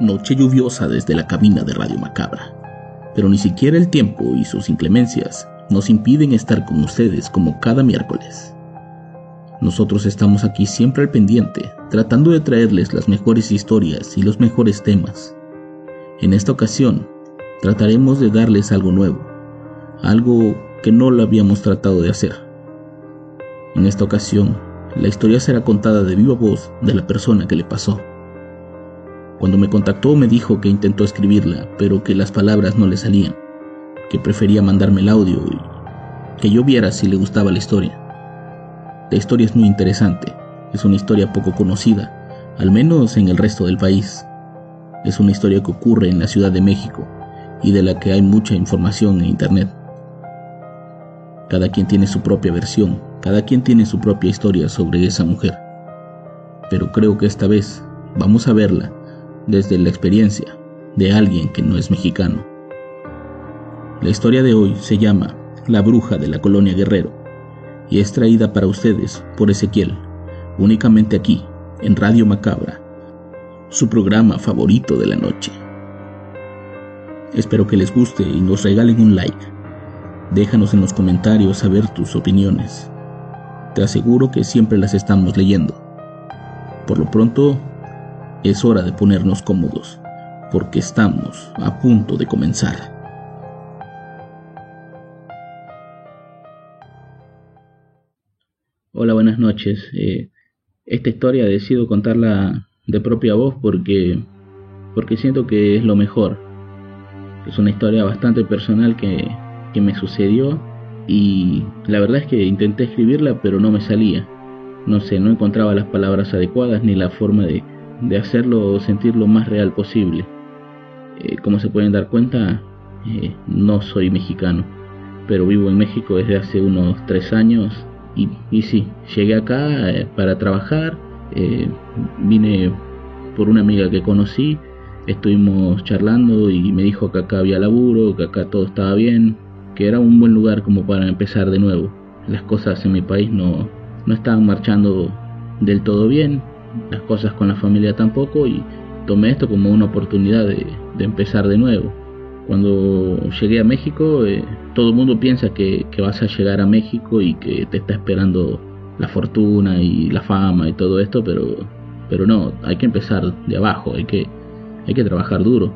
Noche lluviosa desde la cabina de Radio Macabra. Pero ni siquiera el tiempo y sus inclemencias nos impiden estar con ustedes como cada miércoles. Nosotros estamos aquí siempre al pendiente, tratando de traerles las mejores historias y los mejores temas. En esta ocasión, trataremos de darles algo nuevo, algo que no lo habíamos tratado de hacer. En esta ocasión, la historia será contada de viva voz de la persona que le pasó. Cuando me contactó me dijo que intentó escribirla, pero que las palabras no le salían, que prefería mandarme el audio y que yo viera si le gustaba la historia. La historia es muy interesante, es una historia poco conocida, al menos en el resto del país. Es una historia que ocurre en la Ciudad de México y de la que hay mucha información en Internet. Cada quien tiene su propia versión, cada quien tiene su propia historia sobre esa mujer. Pero creo que esta vez vamos a verla desde la experiencia de alguien que no es mexicano. La historia de hoy se llama La bruja de la colonia Guerrero y es traída para ustedes por Ezequiel, únicamente aquí, en Radio Macabra, su programa favorito de la noche. Espero que les guste y nos regalen un like. Déjanos en los comentarios saber tus opiniones. Te aseguro que siempre las estamos leyendo. Por lo pronto, es hora de ponernos cómodos, porque estamos a punto de comenzar. Hola, buenas noches. Eh, esta historia decido contarla de propia voz porque, porque siento que es lo mejor. Es una historia bastante personal que, que me sucedió y la verdad es que intenté escribirla pero no me salía. No sé, no encontraba las palabras adecuadas ni la forma de, de hacerlo sentir lo más real posible. Eh, como se pueden dar cuenta, eh, no soy mexicano, pero vivo en México desde hace unos tres años y, y sí, llegué acá eh, para trabajar, vine por una amiga que conocí, estuvimos charlando y me dijo que acá había laburo, que acá todo estaba bien, que era un buen lugar como para empezar de nuevo. Las cosas en mi país no, no estaban marchando del todo bien, las cosas con la familia tampoco y tomé esto como una oportunidad de, empezar de nuevo. Cuando llegué a México, eh, todo el mundo piensa que, vas a llegar a México y que te está esperando la fortuna y la fama y todo esto, pero, pero no, hay que empezar de abajo, hay que, hay que trabajar duro.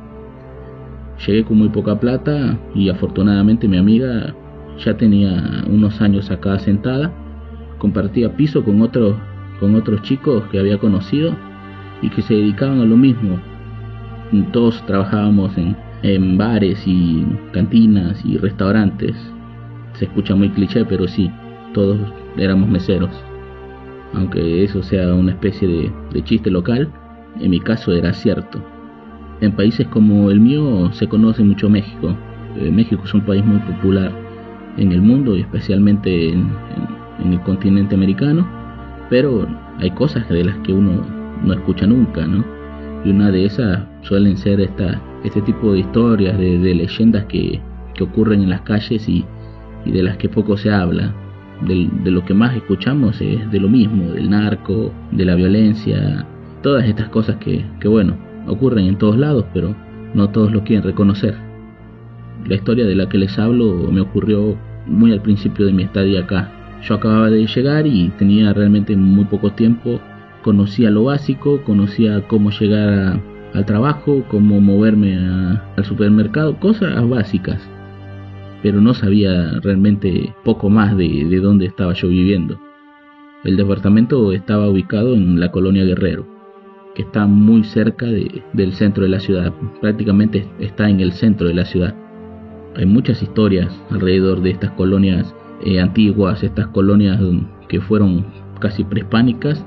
Llegué con muy poca plata y afortunadamente mi amiga ya tenía unos años acá sentada, compartía piso con otros con otros chicos que había conocido y que se dedicaban a lo mismo. Todos trabajábamos en, bares y cantinas y restaurantes. Se escucha muy cliché, pero sí, todos éramos meseros. Aunque eso sea una especie de, chiste local, en mi caso era cierto. En países como el mío se conoce mucho México. Eh, México es un país muy popular en el mundo y especialmente en, en el continente americano pero hay cosas de las que uno no escucha nunca, ¿no? Y una de esas suelen ser esta, este tipo de historias, de, leyendas que, ocurren en las calles y, de las que poco se habla. De, lo que más escuchamos es de lo mismo, del narco, de la violencia, todas estas cosas que, que bueno, ocurren en todos lados, pero no todos lo quieren reconocer. La historia de la que les hablo me ocurrió muy al principio de mi estadía acá, yo acababa de llegar y tenía realmente muy poco tiempo. Conocía lo básico, conocía cómo llegar al trabajo, cómo moverme al supermercado, cosas básicas. Pero no sabía realmente poco más de, de dónde estaba yo viviendo. El departamento estaba ubicado en la colonia Guerrero, que está muy cerca del centro de la ciudad, prácticamente está en el centro de la ciudad. Hay muchas historias alrededor de estas colonias eh, antiguas, estas colonias que fueron casi prehispánicas,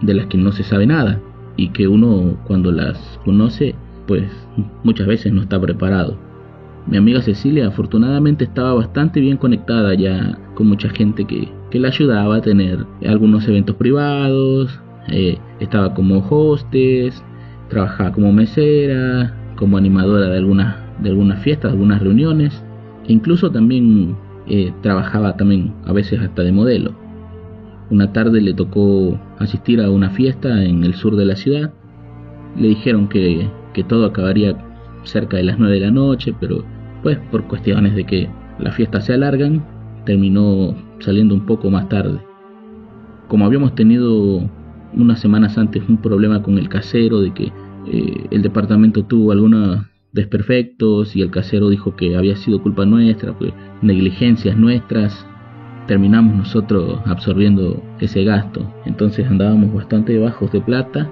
de las que no se sabe nada. y que uno cuando las conoce, pues muchas veces no está preparado. Mi amiga Cecilia afortunadamente estaba bastante bien conectada ya con mucha gente que, que la ayudaba a tener algunos eventos privados, eh, estaba como hostes, trabajaba como mesera, como animadora de algunas, de algunas fiestas, de algunas reuniones, e incluso también eh, trabajaba también a veces hasta de modelo. Una tarde le tocó asistir a una fiesta en el sur de la ciudad. Le dijeron que, que todo acabaría cerca de las 9 de la noche, pero pues por cuestiones de que las fiestas se alargan, terminó saliendo un poco más tarde. Como habíamos tenido unas semanas antes un problema con el casero de que eh, el departamento tuvo algunos desperfectos y el casero dijo que había sido culpa nuestra, pues negligencias nuestras, terminamos nosotros absorbiendo ese gasto. Entonces andábamos bastante bajos de plata.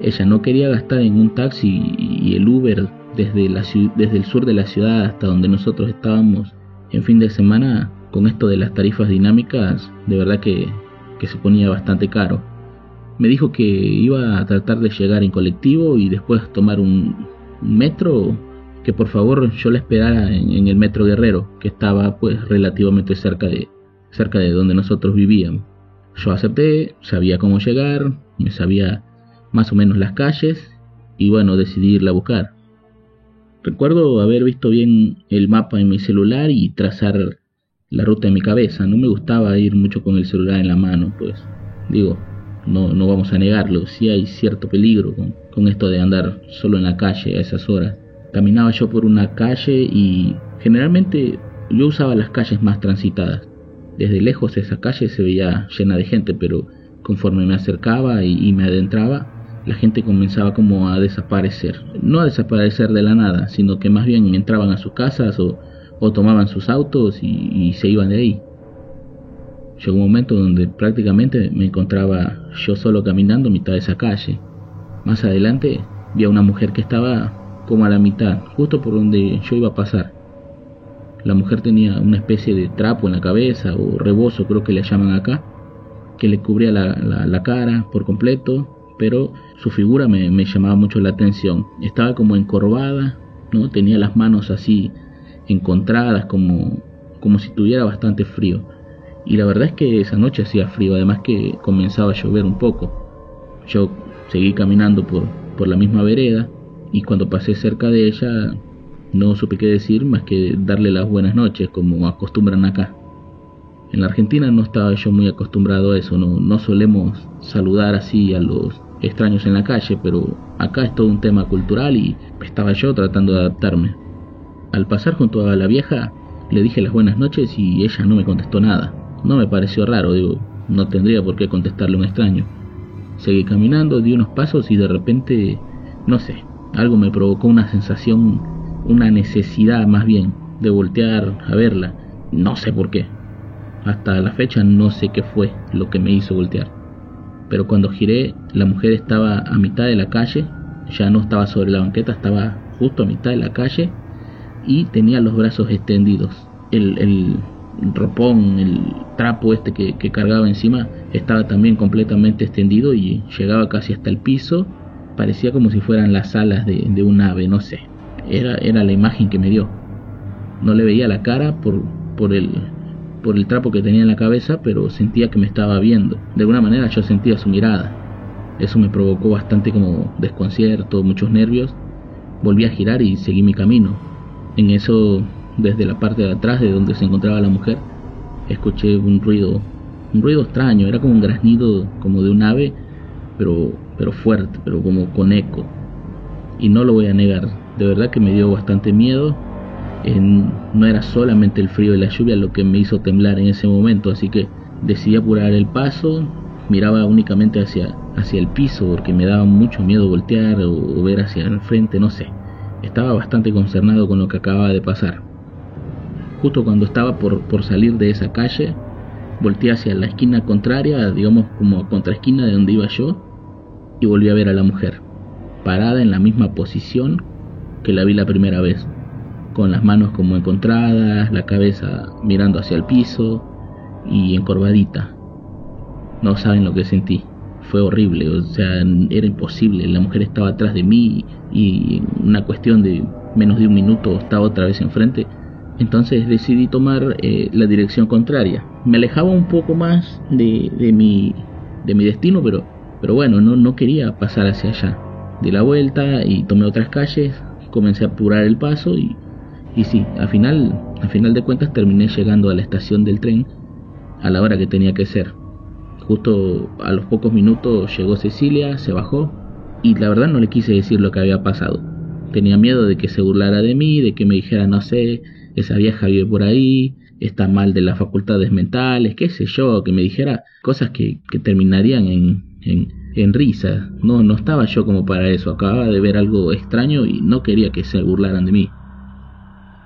Ella no quería gastar en un taxi y el Uber desde, el sur de la ciudad hasta donde nosotros estábamos en fin de semana con esto de las tarifas dinámicas, de verdad que se ponía bastante caro. Me dijo que iba a tratar de llegar en colectivo y después tomar un, metro, que por favor yo la esperara en, el metro Guerrero, que estaba pues relativamente cerca de, cerca de donde nosotros vivíamos. Yo acepté, sabía cómo llegar, me sabía más o menos las calles y bueno, decidí irla a buscar. Recuerdo haber visto bien el mapa en mi celular y trazar la ruta en mi cabeza. No me gustaba ir mucho con el celular en la mano, pues digo, no, no vamos a negarlo, sí hay cierto peligro con, con esto de andar solo en la calle a esas horas. Caminaba yo por una calle y generalmente yo usaba las calles más transitadas. Desde lejos esa calle se veía llena de gente, pero conforme me acercaba y, me adentraba, la gente comenzaba como a desaparecer. No a desaparecer de la nada, sino que más bien entraban a sus casas o, tomaban sus autos y, se iban de ahí. Llegó un momento donde prácticamente me encontraba yo solo caminando a mitad de esa calle. Más adelante vi a una mujer que estaba como a la mitad, justo por donde yo iba a pasar. La mujer tenía una especie de trapo en la cabeza o rebozo creo que le llaman acá, que le cubría la, cara por completo, pero su figura me, me, llamaba mucho la atención. Estaba como encorvada, ¿no? tenía las manos así encontradas como, como si tuviera bastante frío. Y la verdad es que esa noche hacía frío, además que comenzaba a llover un poco. Yo seguí caminando por, por la misma vereda y cuando pasé cerca de ella no supe qué decir más que darle las buenas noches como acostumbran acá. En la Argentina no estaba yo muy acostumbrado a eso, no, no solemos saludar así a los extraños en la calle, pero acá es todo un tema cultural y estaba yo tratando de adaptarme. Al pasar junto a la vieja, le dije las buenas noches y ella no me contestó nada. No me pareció raro, digo, no tendría por qué contestarle a un extraño. Seguí caminando, di unos pasos y de repente, no sé, algo me provocó una sensación una necesidad más bien de voltear a verla. No sé por qué. Hasta la fecha no sé qué fue lo que me hizo voltear. Pero cuando giré, la mujer estaba a mitad de la calle, ya no estaba sobre la banqueta, estaba justo a mitad de la calle y tenía los brazos extendidos. El, el ropón, el trapo este que, cargaba encima estaba también completamente extendido y llegaba casi hasta el piso. Parecía como si fueran las alas de, de un ave, no sé era, era la imagen que me dio. No le veía la cara por, por, el, por el trapo que tenía en la cabeza, pero sentía que me estaba viendo. De alguna manera yo sentía su mirada. Eso me provocó bastante como desconcierto, muchos nervios. Volví a girar y seguí mi camino. En eso, desde la parte de atrás de donde se encontraba la mujer, escuché un ruido, un ruido extraño, era como un graznido como de un ave, pero, pero fuerte, pero como con eco. Y no lo voy a negar, de verdad que me dio bastante miedo. no era solamente el frío y la lluvia lo que me hizo temblar en ese momento, así que decidí apurar el paso, miraba únicamente hacia, hacia el piso porque me daba mucho miedo voltear o, ver hacia el frente, no sé. Estaba bastante concernado con lo que acababa de pasar. Justo cuando estaba por, por salir de esa calle, volteé hacia la esquina contraria, digamos como contraesquina de donde iba yo, y volví a ver a la mujer, parada en la misma posición que la vi la primera vez, con las manos como encontradas, la cabeza mirando hacia el piso y encorvadita. No saben lo que sentí. fue horrible, o sea, era imposible, la mujer estaba atrás de mí y una cuestión de menos de un minuto estaba otra vez enfrente. Entonces decidí tomar eh, la dirección contraria. Me alejaba un poco más de, mi, de mi destino, pero, bueno, no, no quería pasar hacia allá. Di la vuelta y tomé otras calles, comencé a apurar el paso y, y sí, al final, al final de cuentas terminé llegando a la estación del tren a la hora que tenía que ser. Justo a los pocos minutos llegó Cecilia, se bajó y la verdad no le quise decir lo que había pasado. Tenía miedo de que se burlara de mí, de que me dijera, no sé, esa vieja vive por ahí, está mal de las facultades mentales, qué sé yo, que me dijera cosas que, que terminarían en, en, risa. No, no estaba yo como para eso, acababa de ver algo extraño y no quería que se burlaran de mí.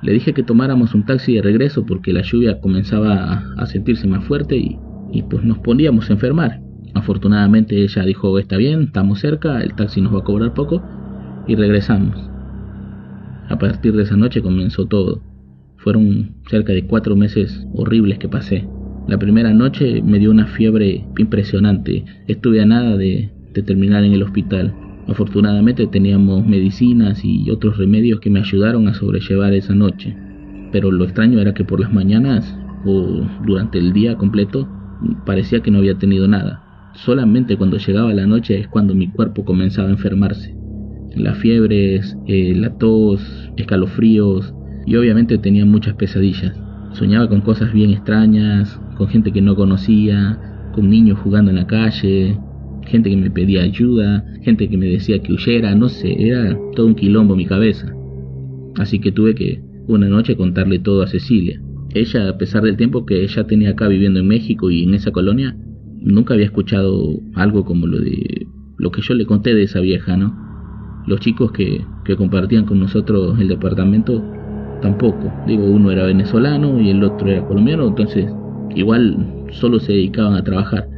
Le dije que tomáramos un taxi de regreso porque la lluvia comenzaba a sentirse más fuerte y y pues nos poníamos a enfermar. Afortunadamente ella dijo, está bien, estamos cerca, el taxi nos va a cobrar poco y regresamos. A partir de esa noche comenzó todo. Fueron cerca de cuatro meses horribles que pasé. La primera noche me dio una fiebre impresionante. Estuve a nada de, terminar en el hospital. Afortunadamente teníamos medicinas y otros remedios que me ayudaron a sobrellevar esa noche. Pero lo extraño era que por las mañanas o durante el día completo parecía que no había tenido nada. Solamente cuando llegaba la noche es cuando mi cuerpo comenzaba a enfermarse. Las fiebres, eh, la tos, escalofríos y obviamente tenía muchas pesadillas. Soñaba con cosas bien extrañas, con gente que no conocía, con niños jugando en la calle, gente que me pedía ayuda, gente que me decía que huyera, no sé, era todo un quilombo en mi cabeza. Así que tuve que una noche contarle todo a Cecilia. Ella, a pesar del tiempo que ella tenía acá viviendo en México y en esa colonia, nunca había escuchado algo como lo de lo que yo le conté de esa vieja, ¿no? Los chicos que, que compartían con nosotros el departamento tampoco. Digo, uno era venezolano y el otro era colombiano, entonces igual solo se dedicaban a trabajar.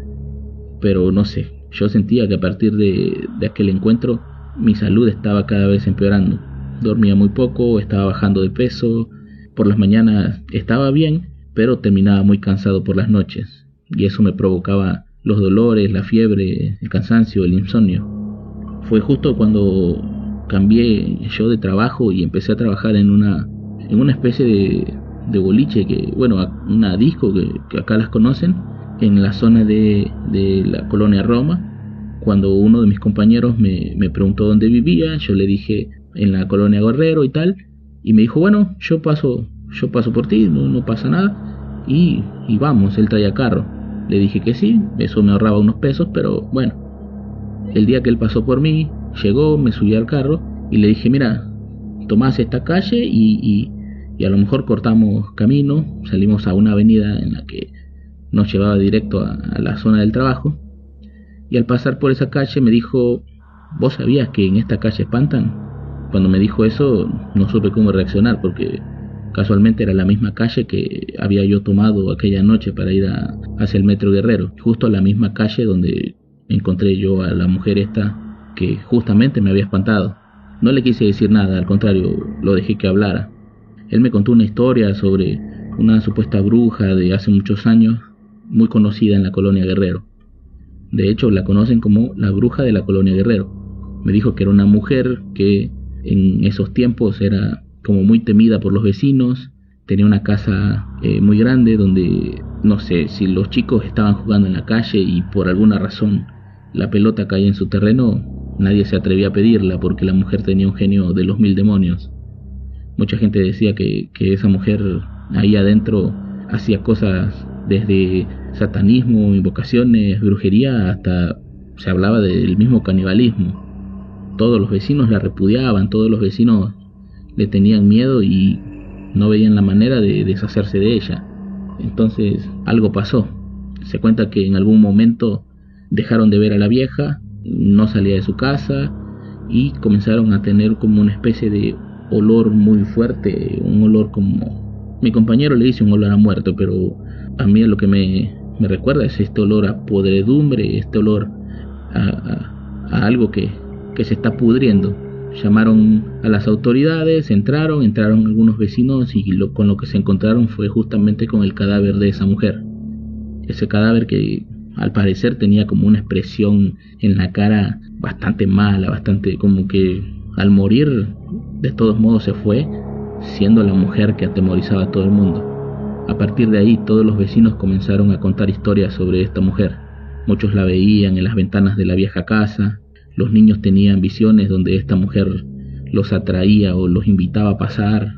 Pero no sé, yo sentía que a partir de, de aquel encuentro mi salud estaba cada vez empeorando. Dormía muy poco, estaba bajando de peso, por las mañanas estaba bien, pero terminaba muy cansado por las noches, y eso me provocaba los dolores, la fiebre, el cansancio, el insomnio. Fue justo cuando cambié yo de trabajo y empecé a trabajar en una, en una especie de, de boliche, que, bueno, una disco que, acá las conocen, en la zona de, de la colonia Roma, cuando uno de mis compañeros me, me preguntó dónde vivía, yo le dije en la colonia Guerrero y tal, y me dijo, bueno, yo paso, yo paso por ti, no, no pasa nada. Y, y vamos, él traía carro. Le dije que sí, eso me ahorraba unos pesos, pero bueno. El día que él pasó por mí, llegó, me subí al carro y le dije, mira, tomás esta calle y, y, y a lo mejor cortamos camino, salimos a una avenida en la que nos llevaba directo a, la zona del trabajo. Y al pasar por esa calle me dijo, ¿vos sabías que en esta calle espantan? Cuando me dijo eso no supe cómo reaccionar porque casualmente era la misma calle que había yo tomado aquella noche para ir a, hacia el Metro Guerrero, justo la misma calle donde encontré yo a la mujer esta que justamente me había espantado. No le quise decir nada, al contrario, lo dejé que hablara. Él me contó una historia sobre una supuesta bruja de hace muchos años, muy conocida en la colonia Guerrero. De hecho, la conocen como la bruja de la colonia Guerrero. Me dijo que era una mujer que en esos tiempos era como muy temida por los vecinos, tenía una casa eh, muy grande donde, no sé, si los chicos estaban jugando en la calle y por alguna razón la pelota caía en su terreno, nadie se atrevía a pedirla porque la mujer tenía un genio de los mil demonios. Mucha gente decía que, que esa mujer ahí adentro hacía cosas desde satanismo, invocaciones, brujería, hasta se hablaba del mismo canibalismo todos los vecinos la repudiaban, todos los vecinos le tenían miedo y no veían la manera de deshacerse de ella. Entonces algo pasó. Se cuenta que en algún momento dejaron de ver a la vieja, no salía de su casa y comenzaron a tener como una especie de olor muy fuerte, un olor como... Mi compañero le dice un olor a muerto, pero a mí lo que me, me recuerda es este olor a podredumbre, este olor a, a algo que, que se está pudriendo. Llamaron a las autoridades, entraron, entraron algunos vecinos y lo, con lo que se encontraron fue justamente con el cadáver de esa mujer. Ese cadáver que, al parecer tenía como una expresión en la cara bastante mala, bastante como que al morir de todos modos se fue, siendo la mujer que atemorizaba a todo el mundo. A partir de ahí todos los vecinos comenzaron a contar historias sobre esta mujer. Muchos la veían en las ventanas de la vieja casa, los niños tenían visiones donde esta mujer los atraía o los invitaba a pasar,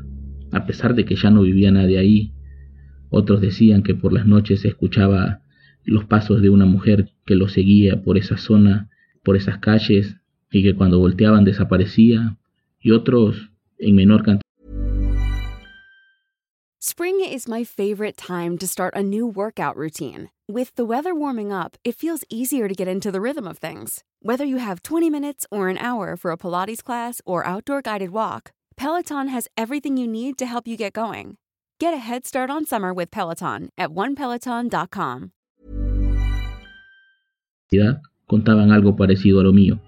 a pesar de que ya no vivía nadie ahí. Otros decían que por las noches se escuchaba los pasos de una mujer que los seguía por esa zona, por esas calles, y que cuando volteaban desaparecía, y otros en menor cantidad. Spring is my favorite time to start a new workout routine. With the weather warming up, it feels easier to get into the rhythm of things. Whether you have 20 minutes or an hour for a Pilates class or outdoor guided walk, Peloton has everything you need to help you get going. Get a head start on summer with Peloton at onepeloton.com. Contaban algo parecido a lo mío.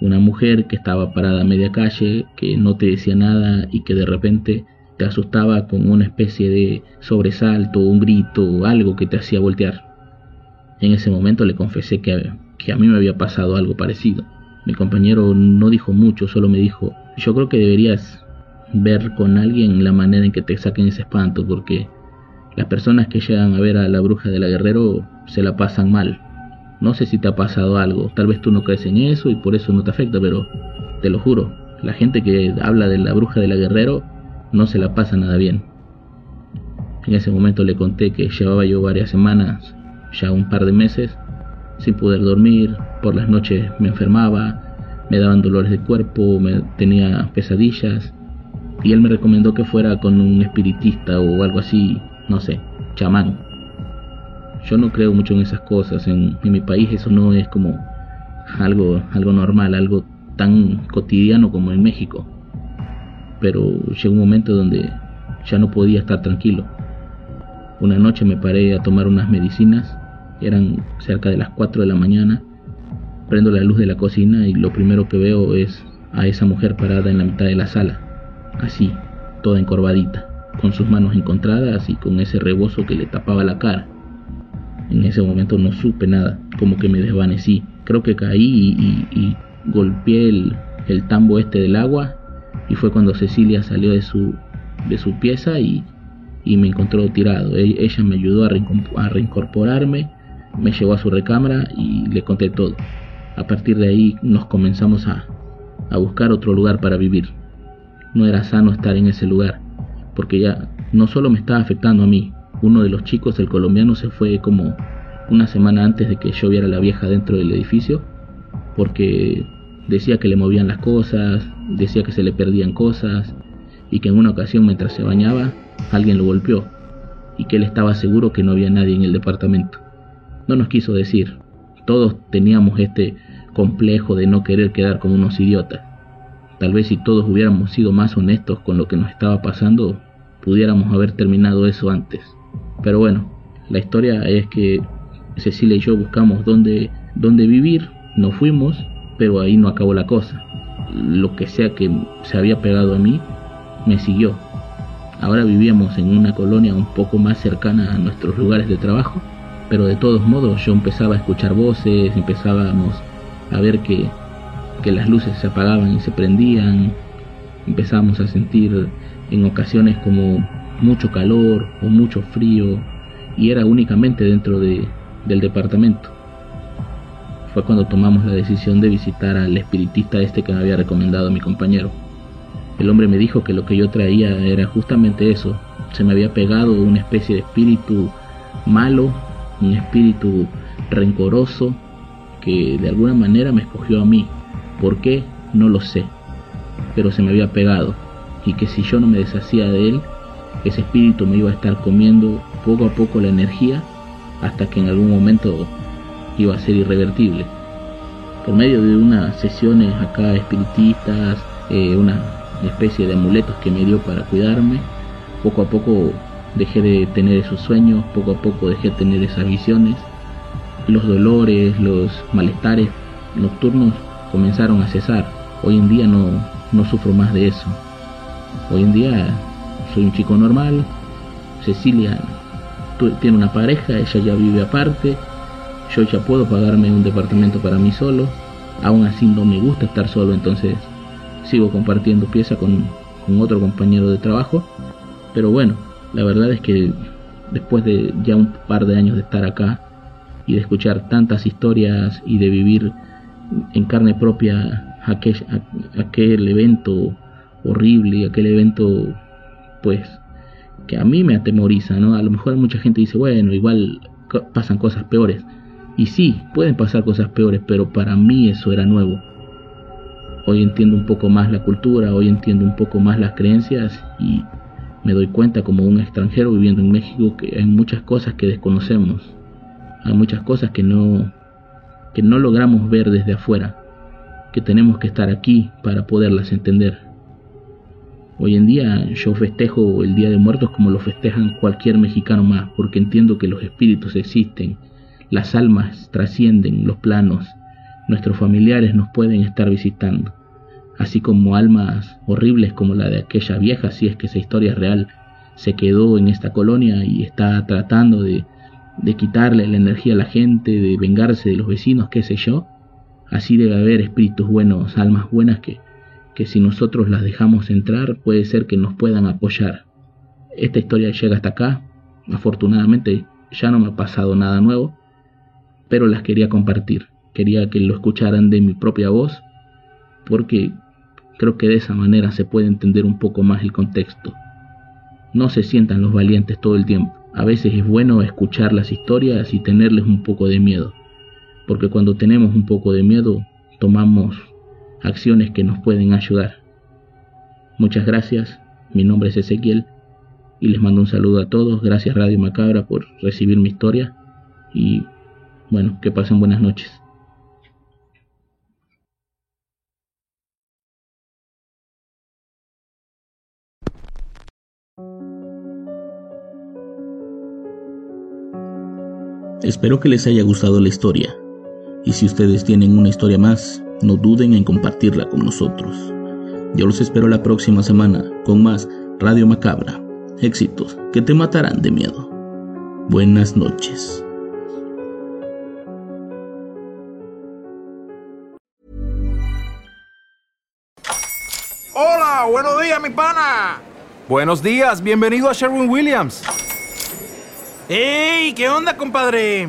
Una mujer que estaba parada a media calle, que no te decía nada y que de repente te asustaba con una especie de sobresalto, un grito algo que te hacía voltear. En ese momento le confesé que, que a mí me había pasado algo parecido. Mi compañero no dijo mucho, solo me dijo, yo creo que deberías ver con alguien la manera en que te saquen ese espanto, porque las personas que llegan a ver a la bruja de la guerrero se la pasan mal. No sé si te ha pasado algo, tal vez tú no crees en eso y por eso no te afecta, pero te lo juro, la gente que habla de la bruja de la guerrero no se la pasa nada bien. En ese momento le conté que llevaba yo varias semanas, ya un par de meses, sin poder dormir, por las noches me enfermaba, me daban dolores de cuerpo, me tenía pesadillas, y él me recomendó que fuera con un espiritista o algo así, no sé, chamán. Yo no creo mucho en esas cosas, en, mi país eso no es como algo, algo normal, algo tan cotidiano como en México pero llegó un momento donde ya no podía estar tranquilo. Una noche me paré a tomar unas medicinas, eran cerca de las 4 de la mañana, prendo la luz de la cocina y lo primero que veo es a esa mujer parada en la mitad de la sala, así, toda encorvadita, con sus manos encontradas y con ese rebozo que le tapaba la cara. En ese momento no supe nada, como que me desvanecí. Creo que caí y, golpeé el, tambo este del agua y fue cuando Cecilia salió de su, de su pieza y, me encontró tirado. E, ella me ayudó a, reincorporarme, me llevó a su recámara y le conté todo. A partir de ahí nos comenzamos a, a buscar otro lugar para vivir. No era sano estar en ese lugar, porque ya no solo me estaba afectando a mí, uno de los chicos, el colombiano, se fue como una semana antes de que yo viera a la vieja dentro del edificio, porque Decía que le movían las cosas, decía que se le perdían cosas y que en una ocasión mientras se bañaba alguien lo golpeó y que él estaba seguro que no había nadie en el departamento. No nos quiso decir. Todos teníamos este complejo de no querer quedar como unos idiotas. Tal vez si todos hubiéramos sido más honestos con lo que nos estaba pasando, pudiéramos haber terminado eso antes. Pero bueno, la historia es que Cecilia y yo buscamos dónde, dónde vivir, nos fuimos pero ahí no acabó la cosa. Lo que sea que se había pegado a mí, me siguió. Ahora vivíamos en una colonia un poco más cercana a nuestros lugares de trabajo, pero de todos modos yo empezaba a escuchar voces, empezábamos a ver que, que las luces se apagaban y se prendían, empezábamos a sentir en ocasiones como mucho calor o mucho frío y era únicamente dentro de, del departamento fue cuando tomamos la decisión de visitar al espiritista este que me había recomendado mi compañero. El hombre me dijo que lo que yo traía era justamente eso. Se me había pegado una especie de espíritu malo, un espíritu rencoroso que de alguna manera me escogió a mí. ¿Por qué? No lo sé. Pero se me había pegado y que si yo no me deshacía de él, ese espíritu me iba a estar comiendo poco a poco la energía hasta que en algún momento iba a ser irrevertible. Por medio de unas sesiones acá espiritistas, eh, una especie de amuletos que me dio para cuidarme, poco a poco dejé de tener esos sueños, poco a poco dejé de tener esas visiones. Los dolores, los malestares nocturnos comenzaron a cesar. Hoy en día no, no sufro más de eso. Hoy en día soy un chico normal. Cecilia tiene una pareja, ella ya vive aparte. Yo ya puedo pagarme un departamento para mí solo, aún así no me gusta estar solo, entonces sigo compartiendo pieza con, otro compañero de trabajo, pero bueno, la verdad es que después de ya un par de años de estar acá y de escuchar tantas historias y de vivir en carne propia aquel, aquel evento horrible, aquel evento pues que a mí me atemoriza, ¿no? A lo mejor mucha gente dice, bueno, igual pasan cosas peores. Y sí, pueden pasar cosas peores, pero para mí eso era nuevo. Hoy entiendo un poco más la cultura, hoy entiendo un poco más las creencias y me doy cuenta como un extranjero viviendo en México que hay muchas cosas que desconocemos. Hay muchas cosas que no que no logramos ver desde afuera, que tenemos que estar aquí para poderlas entender. Hoy en día yo festejo el Día de Muertos como lo festejan cualquier mexicano más, porque entiendo que los espíritus existen, las almas trascienden los planos, nuestros familiares nos pueden estar visitando, así como almas horribles como la de aquella vieja, si es que esa historia real, se quedó en esta colonia y está tratando de, de quitarle la energía a la gente, de vengarse de los vecinos, qué sé yo. Así debe haber espíritus buenos, almas buenas que que si nosotros las dejamos entrar puede ser que nos puedan apoyar. Esta historia llega hasta acá, afortunadamente ya no me ha pasado nada nuevo, pero las quería compartir, quería que lo escucharan de mi propia voz, porque creo que de esa manera se puede entender un poco más el contexto. No se sientan los valientes todo el tiempo, a veces es bueno escuchar las historias y tenerles un poco de miedo, porque cuando tenemos un poco de miedo tomamos acciones que nos pueden ayudar. Muchas gracias, mi nombre es Ezequiel y les mando un saludo a todos. Gracias Radio Macabra por recibir mi historia y bueno, que pasen buenas noches. Espero que les haya gustado la historia. Y si ustedes tienen una historia más, no duden en compartirla con nosotros. Yo los espero la próxima semana con más Radio Macabra. Éxitos que te matarán de miedo. Buenas noches. Hola, buenos días, mi pana. Buenos días, bienvenido a Sherwin Williams. ¡Ey! ¿Qué onda, compadre?